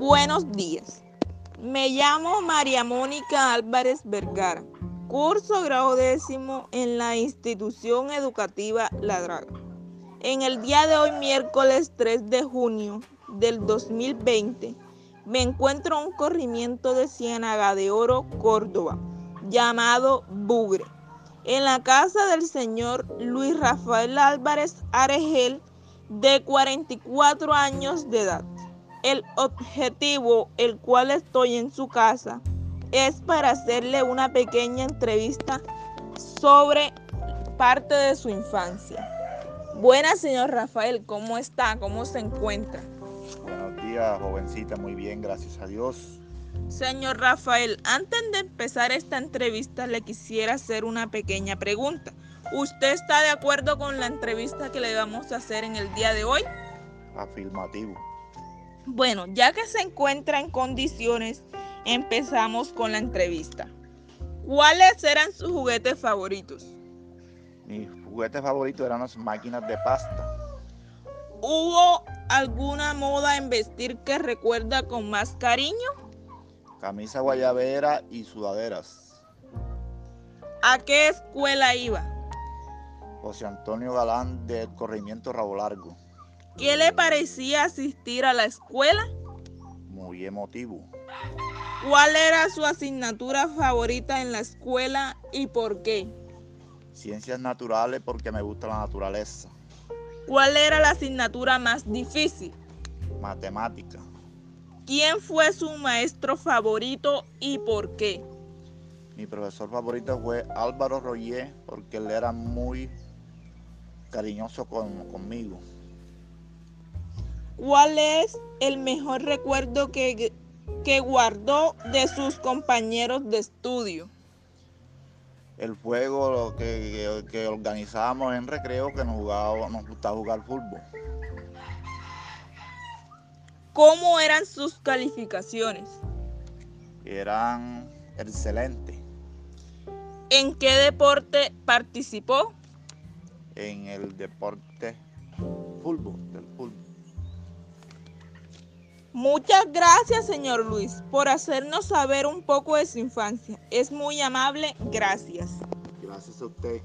Buenos días. Me llamo María Mónica Álvarez Vergara. Curso grado décimo en la institución educativa La Draga. En el día de hoy, miércoles 3 de junio del 2020, me encuentro en un corrimiento de Ciénaga de Oro, Córdoba, llamado Bugre, en la casa del señor Luis Rafael Álvarez Aregel, de 44 años de edad. El objetivo, el cual estoy en su casa, es para hacerle una pequeña entrevista sobre parte de su infancia. Buenas, señor Rafael, ¿cómo está? ¿Cómo se encuentra? Buenos días, jovencita, muy bien, gracias a Dios. Señor Rafael, antes de empezar esta entrevista le quisiera hacer una pequeña pregunta. ¿Usted está de acuerdo con la entrevista que le vamos a hacer en el día de hoy? Afirmativo. Bueno, ya que se encuentra en condiciones, empezamos con la entrevista. ¿Cuáles eran sus juguetes favoritos? Mis juguetes favoritos eran las máquinas de pasta. ¿Hubo alguna moda en vestir que recuerda con más cariño? Camisa guayabera y sudaderas. ¿A qué escuela iba? José Antonio Galán del Corrimiento Rabo Largo. ¿Qué le parecía asistir a la escuela? Muy emotivo. ¿Cuál era su asignatura favorita en la escuela y por qué? Ciencias naturales porque me gusta la naturaleza. ¿Cuál era la asignatura más difícil? Matemática. ¿Quién fue su maestro favorito y por qué? Mi profesor favorito fue Álvaro Royer porque él era muy cariñoso con, conmigo. ¿Cuál es el mejor recuerdo que, que guardó de sus compañeros de estudio? El juego que, que, que organizábamos en recreo que nos, jugaba, nos gustaba jugar fútbol. ¿Cómo eran sus calificaciones? Eran excelentes. ¿En qué deporte participó? En el deporte fútbol, del fútbol. Muchas gracias, señor Luis, por hacernos saber un poco de su infancia. Es muy amable. Gracias. Gracias a usted.